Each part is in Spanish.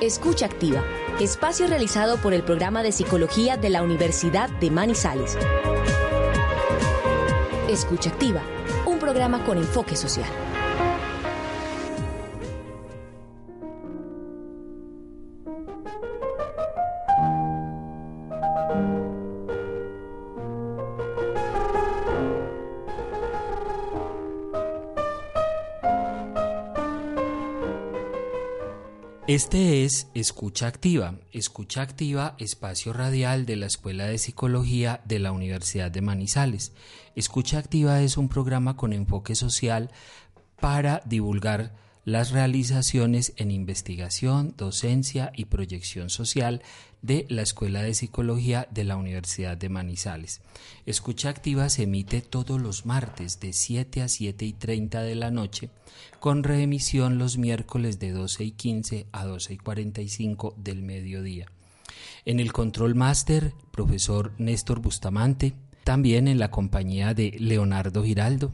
Escucha Activa, espacio realizado por el programa de psicología de la Universidad de Manizales. Escucha Activa, un programa con enfoque social. Este es Escucha Activa, Escucha Activa, espacio radial de la Escuela de Psicología de la Universidad de Manizales. Escucha Activa es un programa con enfoque social para divulgar las realizaciones en investigación, docencia y proyección social de la Escuela de Psicología de la Universidad de Manizales. Escucha Activa se emite todos los martes de 7 a 7 y 30 de la noche, con reemisión los miércoles de 12 y 15 a 12 y 45 del mediodía. En el control máster, profesor Néstor Bustamante, también en la compañía de Leonardo Giraldo.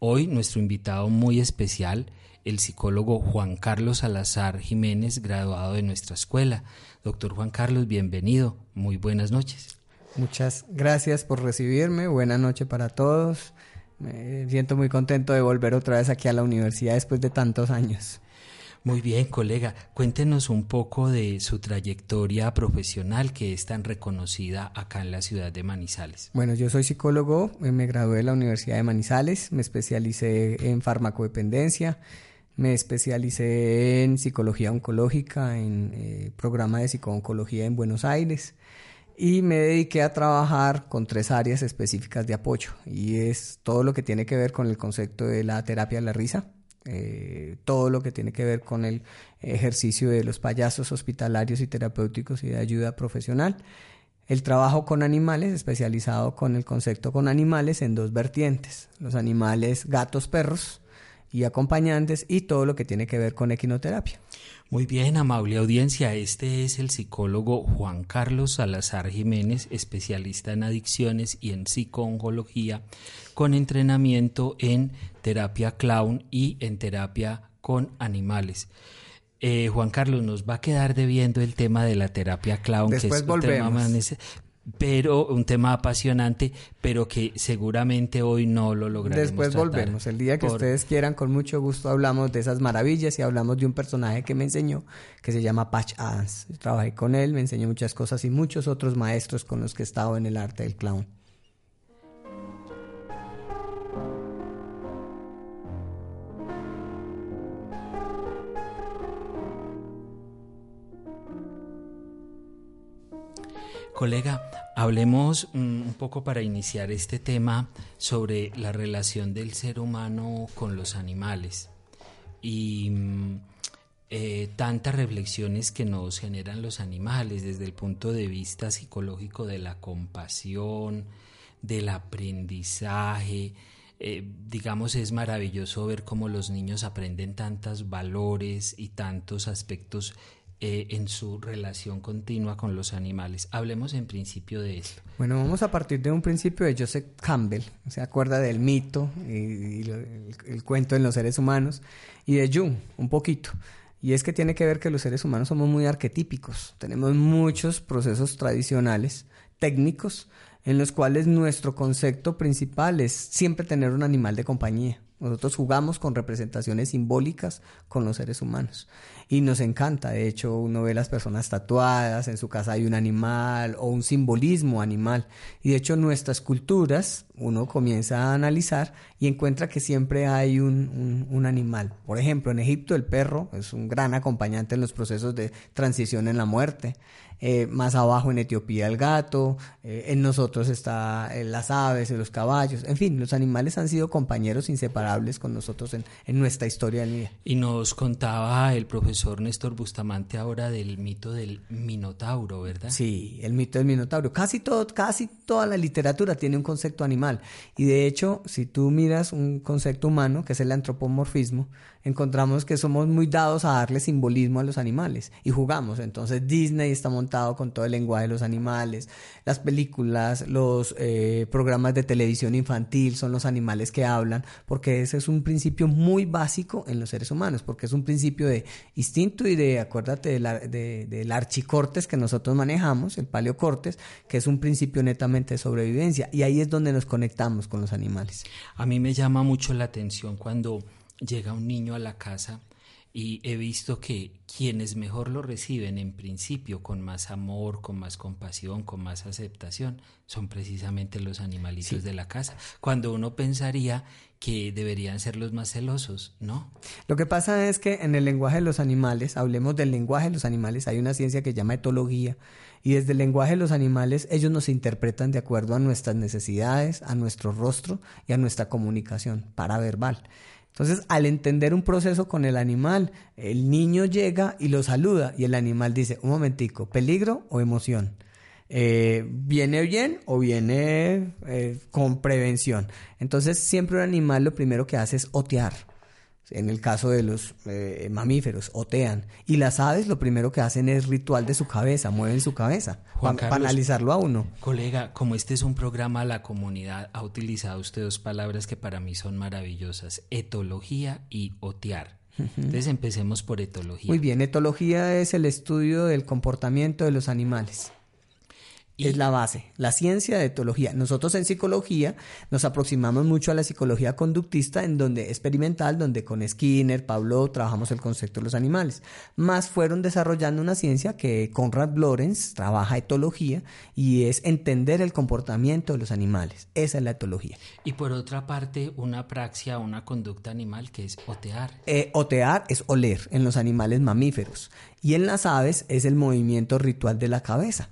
Hoy nuestro invitado muy especial el psicólogo Juan Carlos Salazar Jiménez, graduado de nuestra escuela. Doctor Juan Carlos, bienvenido. Muy buenas noches. Muchas gracias por recibirme. Buenas noches para todos. Me siento muy contento de volver otra vez aquí a la universidad después de tantos años. Muy bien, colega. Cuéntenos un poco de su trayectoria profesional que es tan reconocida acá en la ciudad de Manizales. Bueno, yo soy psicólogo, me gradué de la Universidad de Manizales, me especialicé en farmacodependencia, me especialicé en psicología oncológica, en eh, programa de psicooncología en Buenos Aires y me dediqué a trabajar con tres áreas específicas de apoyo y es todo lo que tiene que ver con el concepto de la terapia de la risa, eh, todo lo que tiene que ver con el ejercicio de los payasos hospitalarios y terapéuticos y de ayuda profesional, el trabajo con animales, especializado con el concepto con animales en dos vertientes, los animales gatos, perros, y acompañantes y todo lo que tiene que ver con equinoterapia. Muy bien, amable audiencia, este es el psicólogo Juan Carlos Salazar Jiménez, especialista en adicciones y en psicooncología, con entrenamiento en terapia clown y en terapia con animales. Eh, Juan Carlos, nos va a quedar debiendo el tema de la terapia clown, que es volvemos pero un tema apasionante, pero que seguramente hoy no lo lograremos. Después volvemos, el día que ustedes quieran, con mucho gusto hablamos de esas maravillas y hablamos de un personaje que me enseñó, que se llama Patch Adams. trabajé con él, me enseñó muchas cosas y muchos otros maestros con los que he estado en el arte del clown. Colega, hablemos mm, un poco para iniciar este tema sobre la relación del ser humano con los animales y mm, eh, tantas reflexiones que nos generan los animales desde el punto de vista psicológico de la compasión, del aprendizaje. Eh, digamos, es maravilloso ver cómo los niños aprenden tantos valores y tantos aspectos eh, en su relación continua con los animales. Hablemos en principio de esto. Bueno, vamos a partir de un principio de Joseph Campbell, se acuerda del mito y, el, cuento en los seres humanos, y de Jung, un poquito. Y es que tiene que ver que los seres humanos somos muy arquetípicos, tenemos muchos procesos tradicionales, técnicos, en los cuales nuestro concepto principal es siempre tener un animal de compañía. Nosotros jugamos con representaciones simbólicas con los seres humanos y nos encanta. De hecho, uno ve las personas tatuadas, en su casa hay un animal o un simbolismo animal. Y de hecho, nuestras culturas, uno comienza a analizar y encuentra que siempre hay un, un, animal. Por ejemplo, en Egipto el perro es un gran acompañante en los procesos de transición en la muerte. Eh, más abajo en Etiopía el gato, eh, en nosotros está eh, las aves, los caballos, en fin, los animales han sido compañeros inseparables con nosotros en, en nuestra historia del día. Y nos contaba el profesor Néstor Bustamante ahora del mito del Minotauro, ¿verdad? Sí, el mito del Minotauro. Casi, todo, casi toda la literatura tiene un concepto animal. Y de hecho, si tú miras un concepto humano, que es el antropomorfismo, encontramos que somos muy dados a darle simbolismo a los animales y jugamos. Entonces Disney está montado con todo el lenguaje de los animales, las películas, los eh, programas de televisión infantil son los animales que hablan, porque ese es un principio muy básico en los seres humanos, porque es un principio de instinto y de, acuérdate, del de, archicortes que nosotros manejamos, el paleocortes, que es un principio netamente de sobrevivencia, y ahí es donde nos conectamos con los animales. A mí me llama mucho la atención cuando llega un niño a la casa y he visto que quienes mejor lo reciben en principio con más amor, con más compasión, con más aceptación, son precisamente los animalitos de la casa, cuando uno pensaría que deberían ser los más celosos, ¿no? Lo que pasa es que en el lenguaje de los animales, hablemos del lenguaje de los animales, hay una ciencia que se llama etología, y desde el lenguaje de los animales ellos nos interpretan de acuerdo a nuestras necesidades, a nuestro rostro y a nuestra comunicación paraverbal. Entonces, al entender un proceso con el animal, el niño llega y lo saluda y el animal dice, un momentico, peligro o emoción. Eh, ¿Viene bien o viene eh, con prevención? Entonces, siempre un animal lo primero que hace es otear en el caso de los eh, mamíferos, otean. Y las aves lo primero que hacen es ritual de su cabeza, mueven su cabeza para analizarlo a uno. Colega, como este es un programa, la comunidad ha utilizado usted dos palabras que para mí son maravillosas, etología y otear. Entonces empecemos por etología. Muy bien, etología es el estudio del comportamiento de los animales es la base, la ciencia de etología. Nosotros en psicología nos aproximamos mucho a la psicología conductista, en donde experimental, donde con Skinner, Pablo trabajamos el concepto de los animales. Más fueron desarrollando una ciencia que Conrad Lorenz trabaja etología y es entender el comportamiento de los animales. Esa es la etología. Y por otra parte, una praxia, una conducta animal que es otear. Eh, otear es oler en los animales mamíferos y en las aves es el movimiento ritual de la cabeza.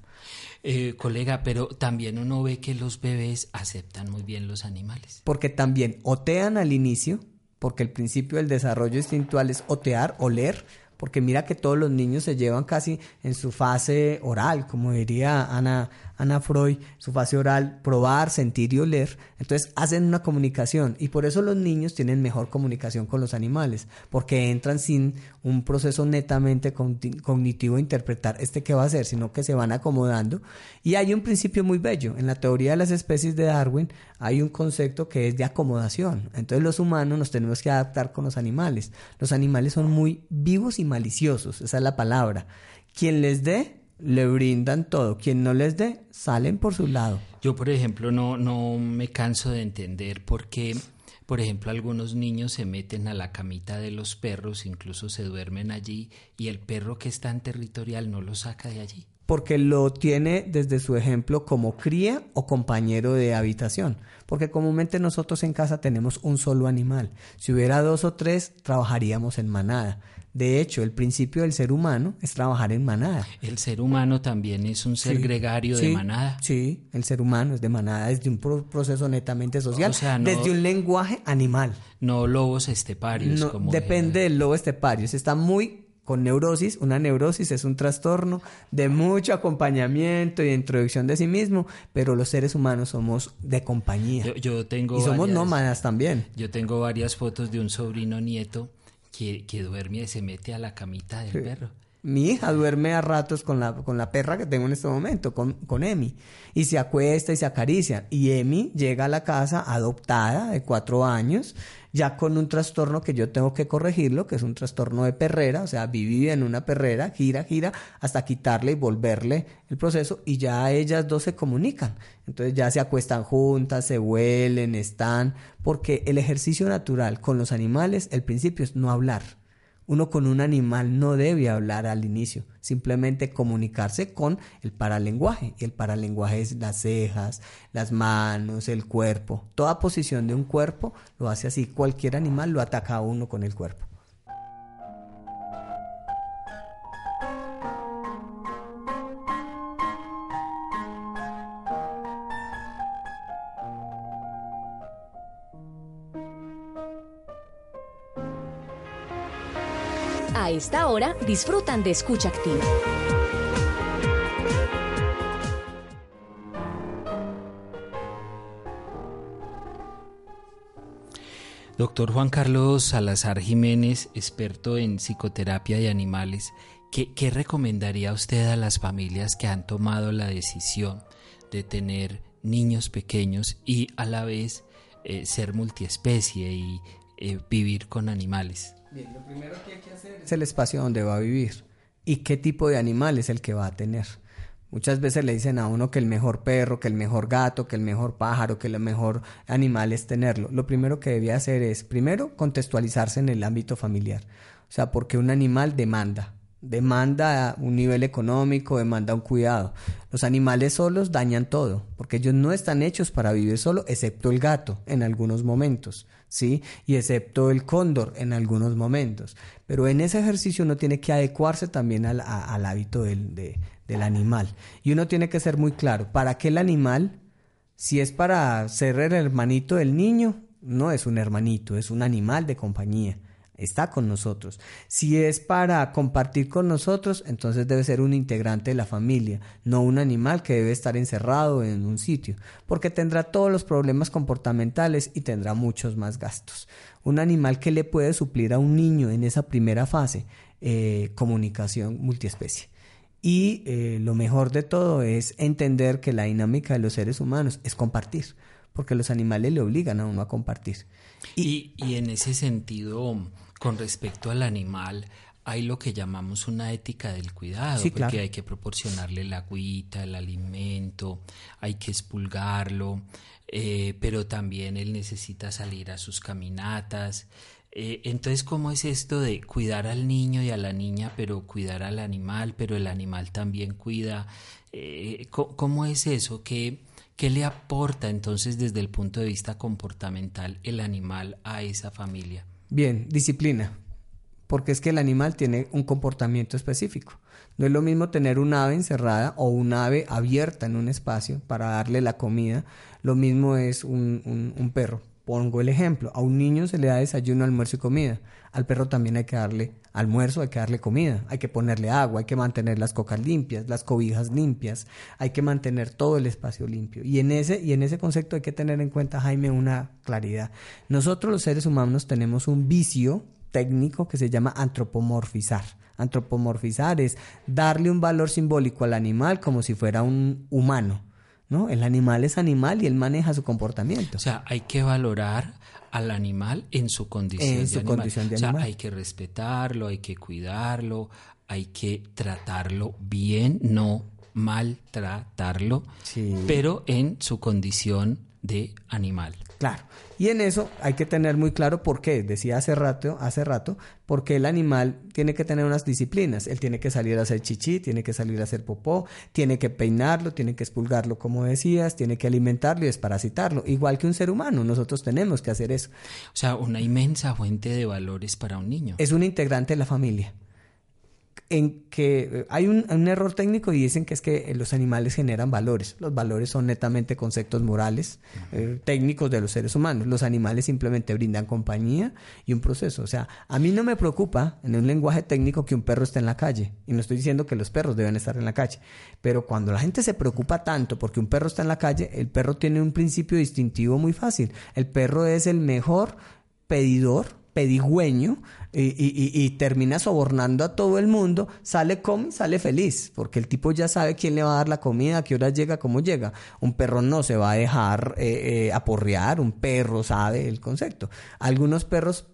Eh, colega, pero también uno ve que los bebés aceptan muy bien los animales. Porque también otean al inicio, porque el principio del desarrollo instintual es otear, oler, porque mira que todos los niños se llevan casi en su fase oral, como diría Ana, Ana Freud, su fase oral, probar, sentir y oler. Entonces hacen una comunicación y por eso los niños tienen mejor comunicación con los animales, porque entran sin un proceso netamente cognitivo de interpretar este qué va a hacer, sino que se van acomodando. Y hay un principio muy bello. En la teoría de las especies de Darwin hay un concepto que es de acomodación. Entonces los humanos nos tenemos que adaptar con los animales. Los animales son muy vivos y maliciosos, esa es la palabra. Quien les dé le brindan todo. Quien no les dé, salen por su lado. Yo, por ejemplo, no, no me canso de entender por qué, por ejemplo, algunos niños se meten a la camita de los perros, incluso se duermen allí, y el perro que está en territorial no lo saca de allí. Porque lo tiene desde su ejemplo como cría o compañero de habitación. Porque comúnmente nosotros en casa tenemos un solo animal. Si hubiera dos o tres, trabajaríamos en manada. De hecho, el principio del ser humano es trabajar en manada. El ser humano también es un ser gregario de manada. Sí, el ser humano es de manada desde un proceso netamente social, desde un lenguaje animal. No lobos esteparios. depende del lobo estepario. Está muy con neurosis. Una neurosis es un trastorno de mucho acompañamiento y introducción de sí mismo, pero los seres humanos somos de compañía. Yo, tengo y somos nómadas también. Yo tengo varias fotos de un sobrino nieto que, duerme y se mete a la camita del perro. Mi hija duerme a ratos con la, con la perra que tengo en este momento, con, con Emi. Y se acuesta y se acaricia. Y Emi llega a la casa adoptada de cuatro años, ya con un trastorno que yo tengo que corregirlo, que es un trastorno de perrera. O sea, vive en una perrera, gira, gira, hasta quitarle y volverle el proceso. Y ya ellas dos se comunican. Entonces ya se acuestan juntas, se huelen, están. Porque el ejercicio natural con los animales, el principio es no hablar uno con un animal no debe hablar al inicio, simplemente comunicarse con el paralenguaje. Y el paralenguaje es las cejas, las manos, el cuerpo. Toda posición de un cuerpo lo hace así. Cualquier animal lo ataca a uno con el cuerpo. A esta hora disfrutan de escucha activa. Doctor Juan Carlos Salazar Jiménez, experto en psicoterapia de animales, ¿qué, ¿qué, recomendaría usted a las familias que han tomado la decisión de tener niños pequeños y a la vez eh, ser multiespecie y eh, vivir con animales? Bien, lo primero que hay que hacer es el espacio donde va a vivir y qué tipo de animal es el que va a tener. Muchas veces le dicen a uno que el mejor perro, que el mejor gato, que el mejor pájaro, que el mejor animal es tenerlo. Lo primero que debía hacer es, primero, contextualizarse en el ámbito familiar. O sea, porque un animal demanda, demanda un nivel económico, demanda un cuidado. Los animales solos dañan todo, porque ellos no están hechos para vivir solo, excepto el gato en algunos momentos, ¿sí? Y excepto el cóndor en algunos momentos. Pero en ese ejercicio uno tiene que adecuarse también al, al hábito del, de, del animal. Y uno tiene que ser muy claro, ¿para qué el animal? Si es para ser el hermanito del niño, no es un hermanito, es un animal de compañía. Está con nosotros. Si es para compartir con nosotros, entonces debe ser un integrante de la familia, no un animal que debe estar encerrado en un sitio, porque tendrá todos los problemas comportamentales y tendrá muchos más gastos. Un animal que le puede suplir a un niño en esa primera fase, eh, comunicación multiespecie. Y eh, lo mejor de todo es entender que la dinámica de los seres humanos es compartir, porque los animales le obligan a uno a compartir. Y, y, en ese sentido, con respecto al animal, hay lo que llamamos una ética del cuidado, Sí, porque claro. hay que proporcionarle la agüita, el alimento, hay que expulgarlo, eh, pero también él necesita salir a sus caminatas. Eh, entonces, ¿cómo es esto de cuidar al niño y a la niña, pero cuidar al animal, pero el animal también cuida? Eh, ¿cómo, ¿Cómo es eso? ¿Qué, ¿Qué le aporta entonces desde el punto de vista comportamental el animal a esa familia? Bien, disciplina, porque es que el animal tiene un comportamiento específico. No es lo mismo tener un ave encerrada o un ave abierta en un espacio para darle la comida. Lo mismo es un, un, un perro. Pongo el ejemplo, a un niño se le da desayuno, almuerzo y comida. Al perro también hay que darle almuerzo, hay que darle comida, hay que ponerle agua, hay que mantener las cocas limpias, las cobijas limpias, hay que mantener todo el espacio limpio. Y en ese, y en ese concepto hay que tener en cuenta, Jaime, una claridad. Nosotros los seres humanos tenemos un vicio técnico que se llama antropomorfizar. Antropomorfizar es darle un valor simbólico al animal como si fuera un humano. ¿No? El animal es animal y él maneja su comportamiento. O sea, hay que valorar al animal en su condición, En de, su animal. condición de o sea, animal. hay que respetarlo, hay que cuidarlo, hay que tratarlo bien, no maltratarlo, Sí. pero en su condición de animal. Claro. Y en eso hay que tener muy claro por qué. Decía hace rato, hace rato, porque el animal tiene que tener unas disciplinas. Él tiene que salir a hacer chichi, tiene que salir a hacer popó, tiene que peinarlo, tiene que expulgarlo, como decías, tiene que alimentarlo y desparasitarlo. Igual que un ser humano, nosotros tenemos que hacer eso. O sea, una inmensa fuente de valores para un niño. Es un integrante de la familia. En que eh, hay un, un error técnico y dicen que es que eh, los animales generan valores. Los valores son netamente conceptos morales, eh, técnicos de los seres humanos. Los animales simplemente brindan compañía y un proceso. O sea, a mí no me preocupa en un lenguaje técnico que un perro esté en la calle. Y no estoy diciendo que los perros deben estar en la calle. Pero cuando la gente se preocupa tanto porque un perro está en la calle, el perro tiene un principio distintivo muy fácil. El perro es el mejor pedidor, pedigüeño, y, y- y- termina sobornando a todo el mundo, sale come, sale feliz, porque el tipo ya sabe quién le va a dar la comida, a qué hora llega, cómo llega. Un perro no se va a dejar eh, eh, aporrear, un perro sabe el concepto. Algunos perros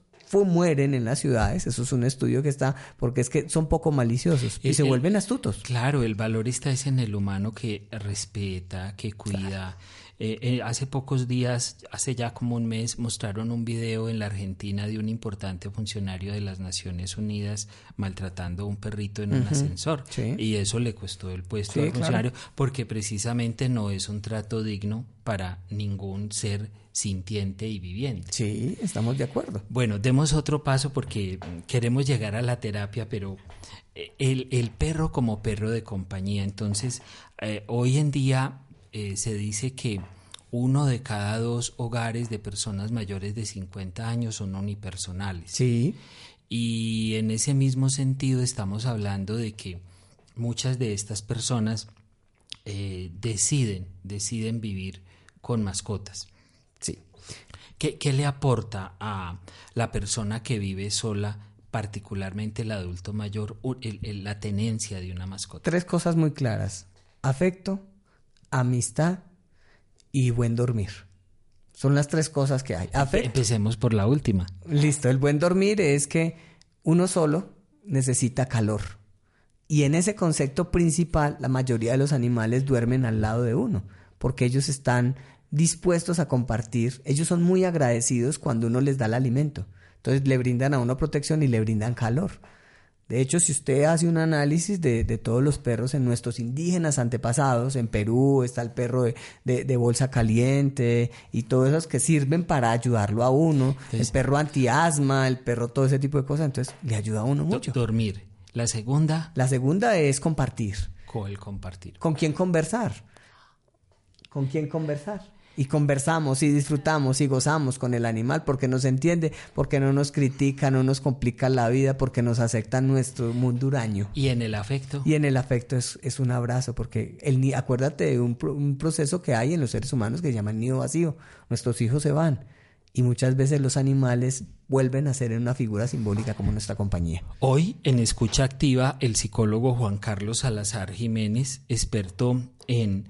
mueren en las ciudades, eso es un estudio que está, porque es que son poco maliciosos y El- se el- vuelven astutos. Claro, el valor está es en el humano que respeta, que cuida. Eh, eh, hace pocos días, hace ya como un mes, mostraron un video en la Argentina de un importante funcionario de las Naciones Unidas maltratando a un perrito en un ascensor. sí. Y eso le costó el puesto Sí, al claro. funcionario porque precisamente no es un trato digno para ningún ser sintiente y viviente. Sí, estamos de acuerdo. Bueno, demos otro paso porque queremos llegar a la terapia, pero eh, el, el perro como perro de compañía. Entonces, eh, hoy en día eh, se dice que uno de cada dos hogares de personas mayores de 50 años son unipersonales. Sí, Y en ese mismo sentido estamos hablando de que muchas de estas personas eh, deciden, deciden vivir con mascotas. sí. ¿Qué, ¿Qué le aporta a la persona que vive sola particularmente el adulto mayor, la tenencia de una mascota? Tres cosas muy claras. Afecto, amistad y buen dormir. Son las tres cosas que hay. Empecemos por la última. Listo, el buen dormir es que uno solo necesita calor. Y en ese concepto principal, la mayoría de los animales duermen al lado de uno, porque ellos están dispuestos a compartir. Ellos son muy agradecidos cuando uno les da el alimento. Entonces le brindan a uno protección y le brindan calor. De hecho, si usted hace un análisis de, todos los perros en nuestros indígenas antepasados, en Perú está el perro de, bolsa caliente y todos esos que sirven para ayudarlo a uno, el perro antiasma, el perro todo ese tipo de cosas, entonces le ayuda a uno mucho. Dormir. La segunda. La segunda es compartir. Con el compartir. ¿Con quién conversar? ¿Con quién conversar? Y conversamos y disfrutamos y gozamos con el animal porque nos entiende, porque no nos critica, no nos complica la vida, porque nos acepta nuestro mundo huraño. ¿Y en el afecto? Y en el afecto es, es un abrazo, porque el, acuérdate de un, un proceso que hay en los seres humanos que se llama el nido vacío. Nuestros hijos se van y muchas veces los animales vuelven a ser una figura simbólica como nuestra compañía. Hoy en Escucha Activa, el psicólogo Juan Carlos Salazar Jiménez, experto en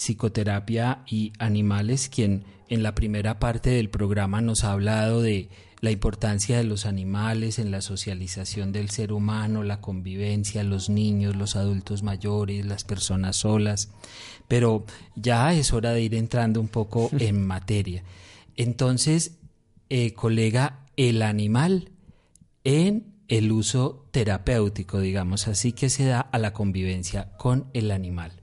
psicoterapia y animales, quien en la primera parte del programa nos ha hablado de la importancia de los animales en la socialización del ser humano, la convivencia, los niños, los adultos mayores, las personas solas. Pero ya es hora de ir entrando un poco en materia. Entonces, eh, colega, el animal en el uso terapéutico, digamos así, que se da a la convivencia con el animal.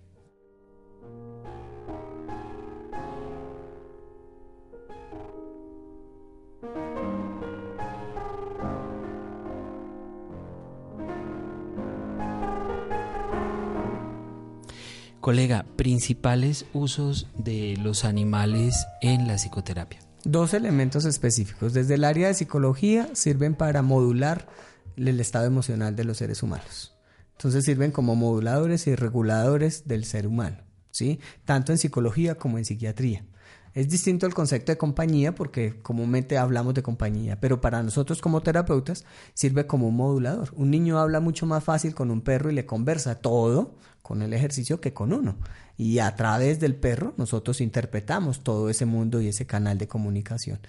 Colega, principales usos de los animales en la psicoterapia. Dos elementos específicos. Desde el área de psicología sirven para modular el estado emocional de los seres humanos. Entonces sirven como moduladores y reguladores del ser humano, ¿sí? Tanto en psicología como en psiquiatría. Es distinto el concepto de compañía porque comúnmente hablamos de compañía, pero para nosotros como terapeutas sirve como un modulador. Un niño habla mucho más fácil con un perro y le conversa todo con el ejercicio que con uno. Y a través del perro nosotros interpretamos todo ese mundo y ese canal de comunicación.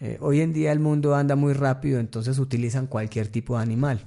Eh, hoy en día el mundo anda muy rápido, entonces utilizan cualquier tipo de animal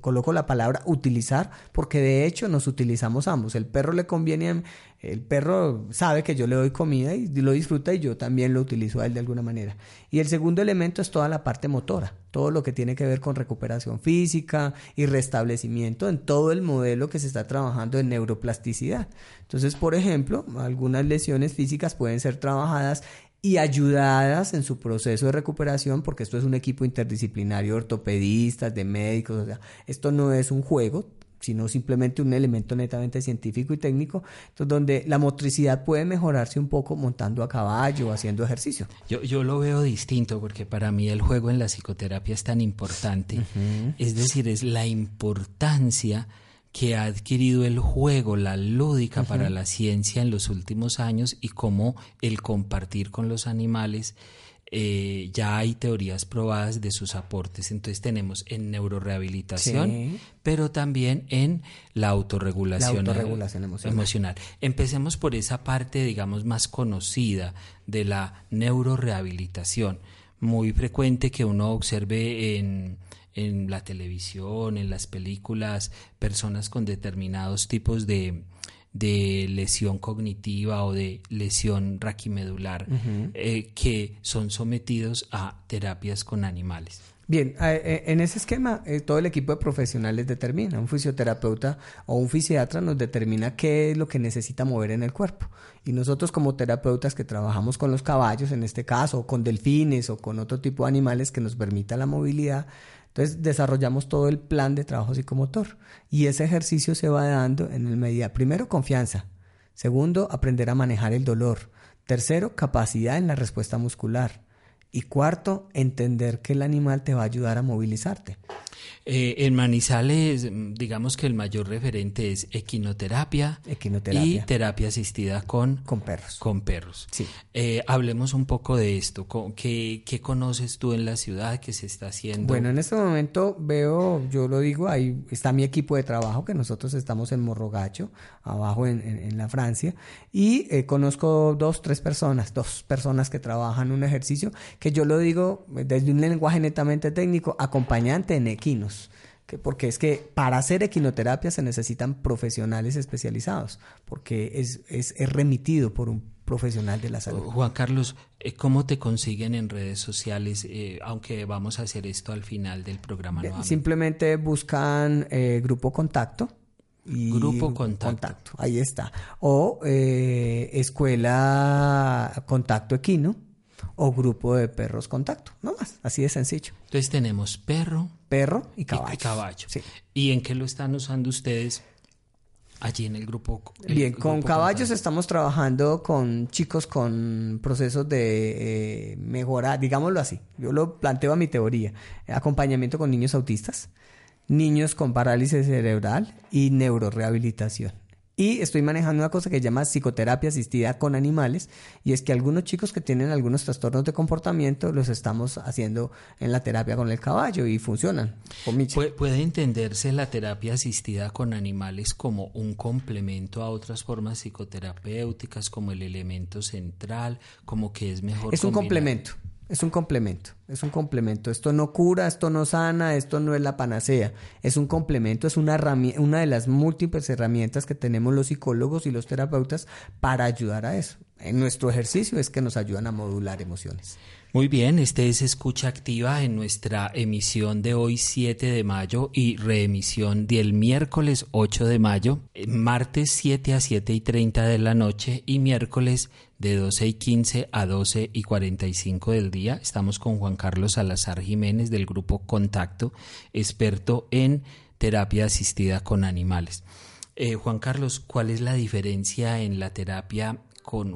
coloco la palabra utilizar porque de hecho nos utilizamos ambos. El perro le conviene, el perro sabe que yo le doy comida y lo disfruta y yo también lo utilizo a él de alguna manera. Y el segundo elemento es toda la parte motora, todo lo que tiene que ver con recuperación física y restablecimiento en todo el modelo que se está trabajando en neuroplasticidad. Entonces, por ejemplo, algunas lesiones físicas pueden ser trabajadas y ayudadas en su proceso de recuperación, porque esto es un equipo interdisciplinario, ortopedistas, de médicos, o sea, esto no es un juego, sino simplemente un elemento netamente científico y técnico, entonces donde la motricidad puede mejorarse un poco montando a caballo o haciendo ejercicio. Yo, yo lo veo distinto porque para mí el juego en la psicoterapia es tan importante, es decir, es la importancia que ha adquirido el juego, la lúdica para la ciencia en los últimos años y cómo el compartir con los animales, eh, ya hay teorías probadas de sus aportes. Entonces tenemos en neurorehabilitación, pero también en la autorregulación, emocional. emocional. Empecemos por esa parte, digamos, más conocida de la neurorehabilitación. Muy frecuente que uno observe en en la televisión, en las películas, personas con determinados tipos de, de lesión cognitiva o de lesión raquimedular eh, que son sometidos a terapias con animales. Bien, eh, en ese esquema eh, todo el equipo de profesionales determina, un fisioterapeuta o un fisiatra nos determina qué es lo que necesita mover en el cuerpo. Y nosotros como terapeutas que trabajamos con los caballos, en este caso, o con delfines o con otro tipo de animales que nos permita la movilidad, entonces desarrollamos todo el plan de trabajo psicomotor y ese ejercicio se va dando en el medida, primero, confianza, segundo, aprender a manejar el dolor, tercero, capacidad en la respuesta muscular y cuarto, entender que el animal te va a ayudar a movilizarte. Eh, en Manizales, mm, digamos que el mayor referente es equinoterapia, equinoterapia. y terapia asistida con, con perros. Con perros. Sí. Eh, hablemos un poco de esto. ¿Qué, ¿Qué, conoces tú en la ciudad que se está haciendo? Bueno, en este momento veo, yo lo digo, ahí está mi equipo de trabajo, que nosotros estamos en Morrogacho, abajo en, en, la Francia, y eh, conozco dos, tres personas, dos personas que trabajan un ejercicio que yo lo digo desde un lenguaje netamente técnico, acompañante en equinos porque es que para hacer equinoterapia se necesitan profesionales especializados, porque es, es, remitido por un profesional de la salud. Juan Carlos, eh, ¿cómo te consiguen en redes sociales? Eh, aunque vamos a hacer esto al final del programa. Simplemente buscan eh, Grupo Contacto. Y grupo contacto. Ahí está. O Escuela Contacto Equino o grupo de perros contacto, no más, así de sencillo. Entonces tenemos perro, perro y caballo. Y, caballo. ¿Y en qué lo están usando ustedes? Allí en el grupo. Bien, con caballos estamos trabajando con chicos con procesos de eh, mejora, digámoslo así. Yo lo planteo a mi teoría. Acompañamiento con niños autistas, niños con parálisis cerebral y neurorehabilitación. Y estoy manejando una cosa que se llama psicoterapia asistida con animales. Y es que algunos chicos que tienen algunos trastornos de comportamiento los estamos haciendo en la terapia con el caballo y funcionan. ¿Puede entenderse la terapia asistida con animales como un complemento a otras formas psicoterapéuticas, como el elemento central, como que es mejor? Es un complemento. Es un complemento, es un complemento. Esto no cura, esto no sana, esto no es la panacea. Es un complemento, es una, una de las múltiples herramientas que tenemos los psicólogos y los terapeutas para ayudar a eso. En nuestro ejercicio es que nos ayudan a modular emociones. Muy bien, este es Escucha Activa en nuestra emisión de hoy 7 de mayo y reemisión del miércoles 8 de mayo, eh, martes 7 a 7 y 30 de la noche y miércoles de 12 y 15 a 12 y 45 del día. Estamos con Juan Carlos Salazar Jiménez del grupo Contacto, experto en terapia asistida con animales. Eh, Juan Carlos, ¿cuál es la diferencia en la terapia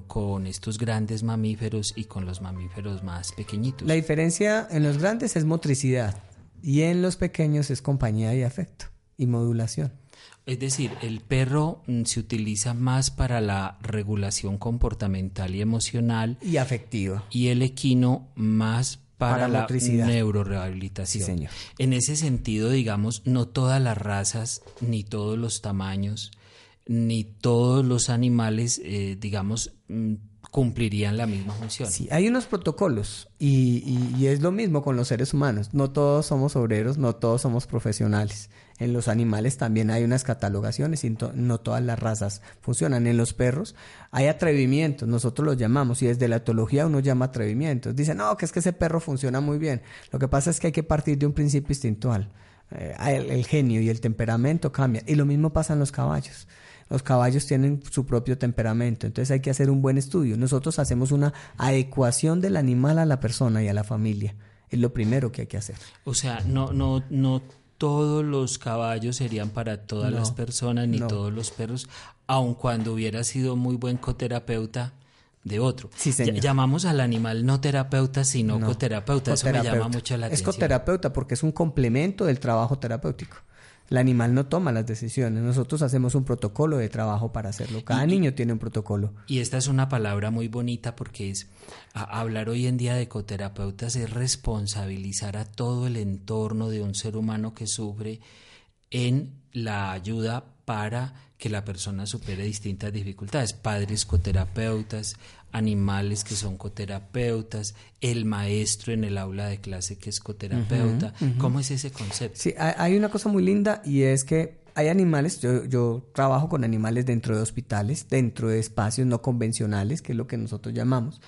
con, estos grandes mamíferos y con los mamíferos más pequeñitos. La diferencia en los grandes es motricidad y en los pequeños es compañía y afecto y modulación. Es decir, el perro mm, se utiliza más para la regulación comportamental y emocional. Y afectiva. Y el equino más para, la neurorehabilitación. señor. En ese sentido, digamos, no todas las razas ni todos los tamaños ni todos los animales, eh, digamos, mm, cumplirían la misma función. Sí, hay unos protocolos y, es lo mismo con los seres humanos. No todos somos obreros, no todos somos profesionales. En los animales también hay unas catalogaciones y no todas las razas funcionan. En los perros hay atrevimientos, nosotros los llamamos y desde la etología uno llama atrevimientos. Dicen, no, que es que ese perro funciona muy bien. Lo que pasa es que hay que partir de un principio instintual. Eh, el genio y el temperamento cambian. Y lo mismo pasa en los caballos los caballos tienen su propio temperamento, entonces hay que hacer un buen estudio. Nosotros hacemos una adecuación del animal a la persona y a la familia. Es lo primero que hay que hacer. O sea, no, no, no todos los caballos serían para todas las personas ni todos los perros, aun cuando hubiera sido muy buen coterapeuta de otro. Sí, señor. Llamamos al animal no terapeuta, sino coterapeuta. Eso me llama mucho la atención. Es coterapeuta porque es un complemento del trabajo terapéutico. El animal no toma las decisiones. Nosotros hacemos un protocolo de trabajo para hacerlo. Cada niño tiene un protocolo. Y esta es una palabra muy bonita porque es hablar hoy en día de ecoterapeutas es responsabilizar a todo el entorno de un ser humano que sufre en la ayuda para que la persona supere distintas dificultades. Padres coterapeutas, animales que son coterapeutas, el maestro en el aula de clase que es coterapeuta. ¿Cómo es ese concepto? Sí, hay una cosa muy linda y es que hay animales, yo, yo, trabajo con animales dentro de hospitales, dentro de espacios no convencionales, que es lo que nosotros llamamos,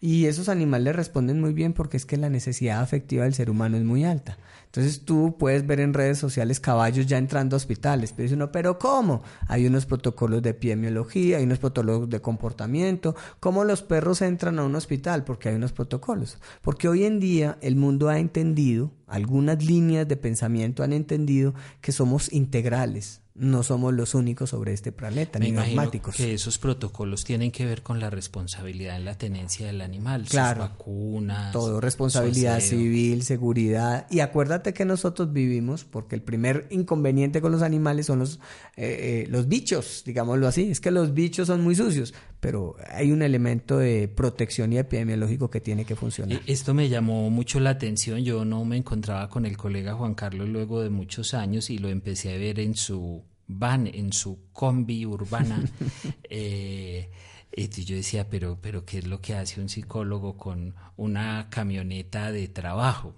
y esos animales responden muy bien porque es que la necesidad afectiva del ser humano es muy alta. Entonces tú puedes ver en redes sociales caballos ya entrando a hospitales, pero dice uno, pero ¿cómo? Hay unos protocolos de epidemiología, hay unos protocolos de comportamiento, ¿cómo los perros entran a un hospital? Porque hay unos protocolos. Porque hoy en día el mundo ha entendido, algunas líneas de pensamiento han entendido que somos integrales no somos los únicos sobre este planeta, ni neumáticos. Que esos protocolos tienen que ver con la responsabilidad en la tenencia del animal, claro, sus vacunas. Todo, responsabilidad civil, seguridad. Y acuérdate que nosotros vivimos, porque el primer inconveniente con los animales son los, eh, eh, los bichos, digámoslo así. Es que los bichos son muy sucios, pero hay un elemento de protección y epidemiológico que tiene que funcionar. E, esto me llamó mucho la atención. Yo no me encontraba con el colega Juan Carlos luego de muchos años y lo empecé a ver en su van en su combi urbana. eh, y yo decía, pero, pero ¿qué es lo que hace un psicólogo con una camioneta de trabajo?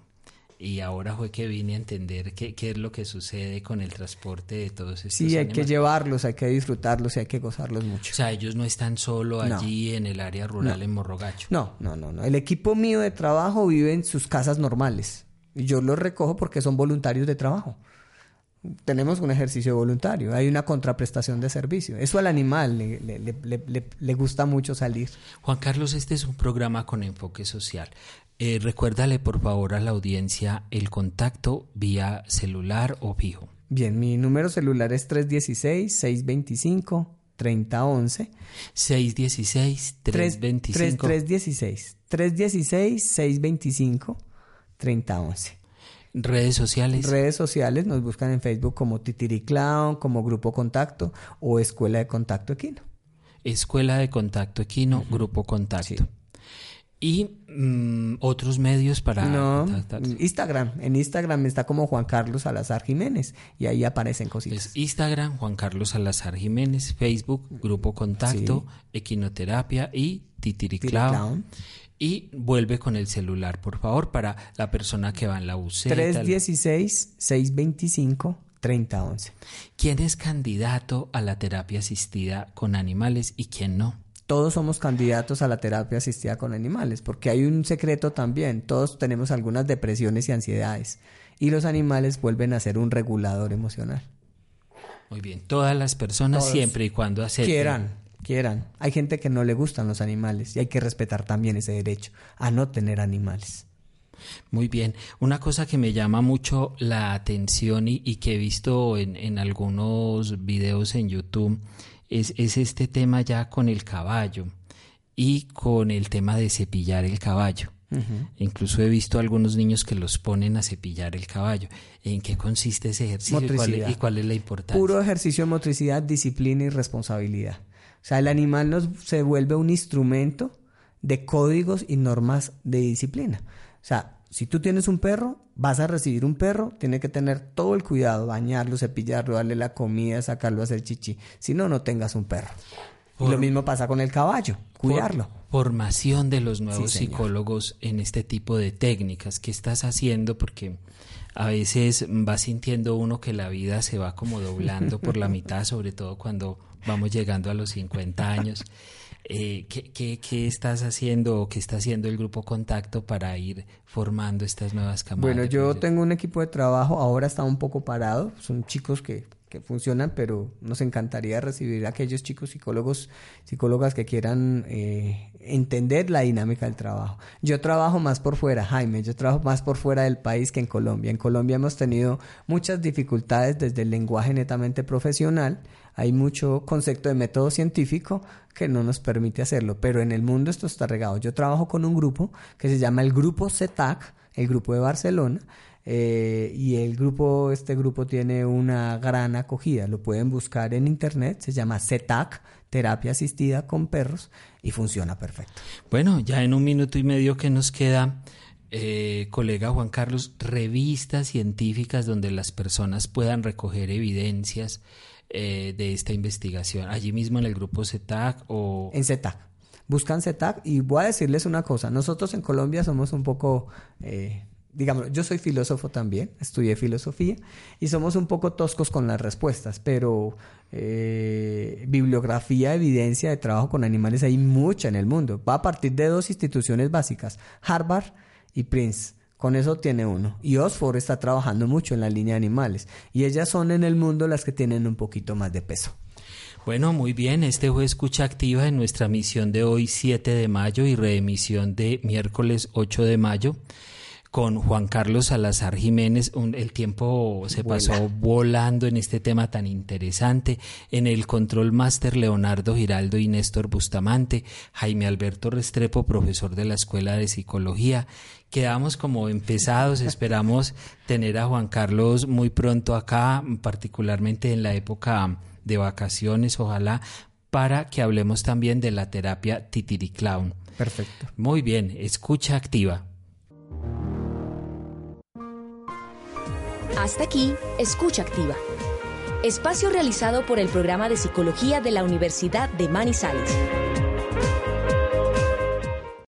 Y ahora fue que vine a entender qué, qué es lo que sucede con el transporte de todos estos Sí, hay que llevarlos, hay que disfrutarlos y hay que gozarlos mucho. O sea, ellos no están solo allí en el área rural en Morrogacho. No, no, no, no. El equipo mío de trabajo vive en sus casas normales. Y yo los recojo porque son voluntarios de trabajo tenemos un ejercicio voluntario, hay una contraprestación de servicio. Eso al animal le, gusta mucho salir. Juan Carlos, este es un programa con enfoque social. Eh, recuérdale por favor a la audiencia el contacto vía celular o fijo. Bien, mi número celular es 316-625. 3011 616 325 316 316 625 3011 Redes sociales. Redes sociales, nos buscan en Facebook como Titiriclown, como Grupo Contacto o Escuela de Contacto Equino. Escuela de Contacto Equino, Grupo Contacto. Y mm, otros medios para no, Instagram. En Instagram está como Juan Carlos Salazar Jiménez y ahí aparecen cositas. Instagram, Juan Carlos Salazar Jiménez, Facebook, Grupo Contacto, Equinoterapia y Titiriclown. Y vuelve con el celular, por favor, para la persona que va en la UC. 316-625-3011. ¿Quién es candidato a la terapia asistida con animales y quién no? Todos somos candidatos a la terapia asistida con animales, porque hay un secreto también. Todos tenemos algunas depresiones y ansiedades. Y los animales vuelven a ser un regulador emocional. Muy bien, todas las personas siempre y cuando acepten. Quieran, quieran. Hay gente que no le gustan los animales y hay que respetar también ese derecho a no tener animales. Muy bien. Una cosa que me llama mucho la atención y, que he visto en, algunos videos en YouTube es, este tema ya con el caballo y con el tema de cepillar el caballo. Incluso he visto algunos niños que los ponen a cepillar el caballo. ¿En qué consiste ese ejercicio y cuál, y cuál, es la importancia? Puro ejercicio de motricidad, disciplina y responsabilidad. O sea, el animal nos, se vuelve un instrumento de códigos y normas de disciplina. O sea, si tú tienes un perro, vas a recibir un perro, tiene que tener todo el cuidado, bañarlo, cepillarlo, darle la comida, sacarlo a hacer chichi. Si no, no tengas un perro. y lo mismo pasa con el caballo, cuidarlo. formación de los nuevos psicólogos en este tipo de técnicas. ¿Qué estás haciendo? Porque a veces va sintiendo uno que la vida se va como doblando por la mitad, sobre todo cuando vamos llegando a los 50 años. Eh, ¿qué, qué, estás haciendo o qué está haciendo el grupo Contacto para ir formando estas nuevas camadas? Bueno, yo tengo un equipo de trabajo, ahora está un poco parado, son chicos que que funcionan, pero nos encantaría recibir a aquellos chicos psicólogos, psicólogas que quieran eh, entender la dinámica del trabajo. Yo trabajo más por fuera, Jaime, yo trabajo más por fuera del país que en Colombia. En Colombia hemos tenido muchas dificultades desde el lenguaje netamente profesional, hay mucho concepto de método científico que no nos permite hacerlo, pero en el mundo esto está regado. Yo trabajo con un grupo que se llama el Grupo CETAC, el Grupo de Barcelona, eh, y el grupo, este grupo tiene una gran acogida. Lo pueden buscar en internet, se llama CETAC, terapia asistida con perros, y funciona perfecto. Bueno, ya en un minuto y medio que nos queda, eh, colega Juan Carlos, revistas científicas donde las personas puedan recoger evidencias eh, de esta investigación, allí mismo en el grupo CETAC o... En CETAC. Buscan CETAC y voy a decirles una cosa, nosotros en Colombia somos un poco digamos, yo soy filósofo también, estudié filosofía y somos un poco toscos con las respuestas, pero eh, bibliografía, evidencia de trabajo con animales hay mucha en el mundo. Va a partir de dos instituciones básicas, Harvard y Prince. Con eso tiene uno. Y Oxford está trabajando mucho en la línea de animales. Y ellas son en el mundo las que tienen un poquito más de peso. Bueno, muy bien. Este fue Escucha Activa en nuestra misión de hoy 7 de mayo y reemisión de miércoles 8 de mayo con Juan Carlos Salazar Jiménez. el tiempo se pasó volando en este tema tan interesante. En el control máster Leonardo Giraldo y Néstor Bustamante, Jaime Alberto Restrepo, profesor de la Escuela de Psicología. Quedamos como empezados, esperamos tener a Juan Carlos muy pronto acá, particularmente en la época de vacaciones, ojalá, para que hablemos también de la terapia Titiriclown. Perfecto. Muy bien, escucha activa. Hasta aquí, escucha activa. Espacio realizado por el programa de psicología de la Universidad de Manizales.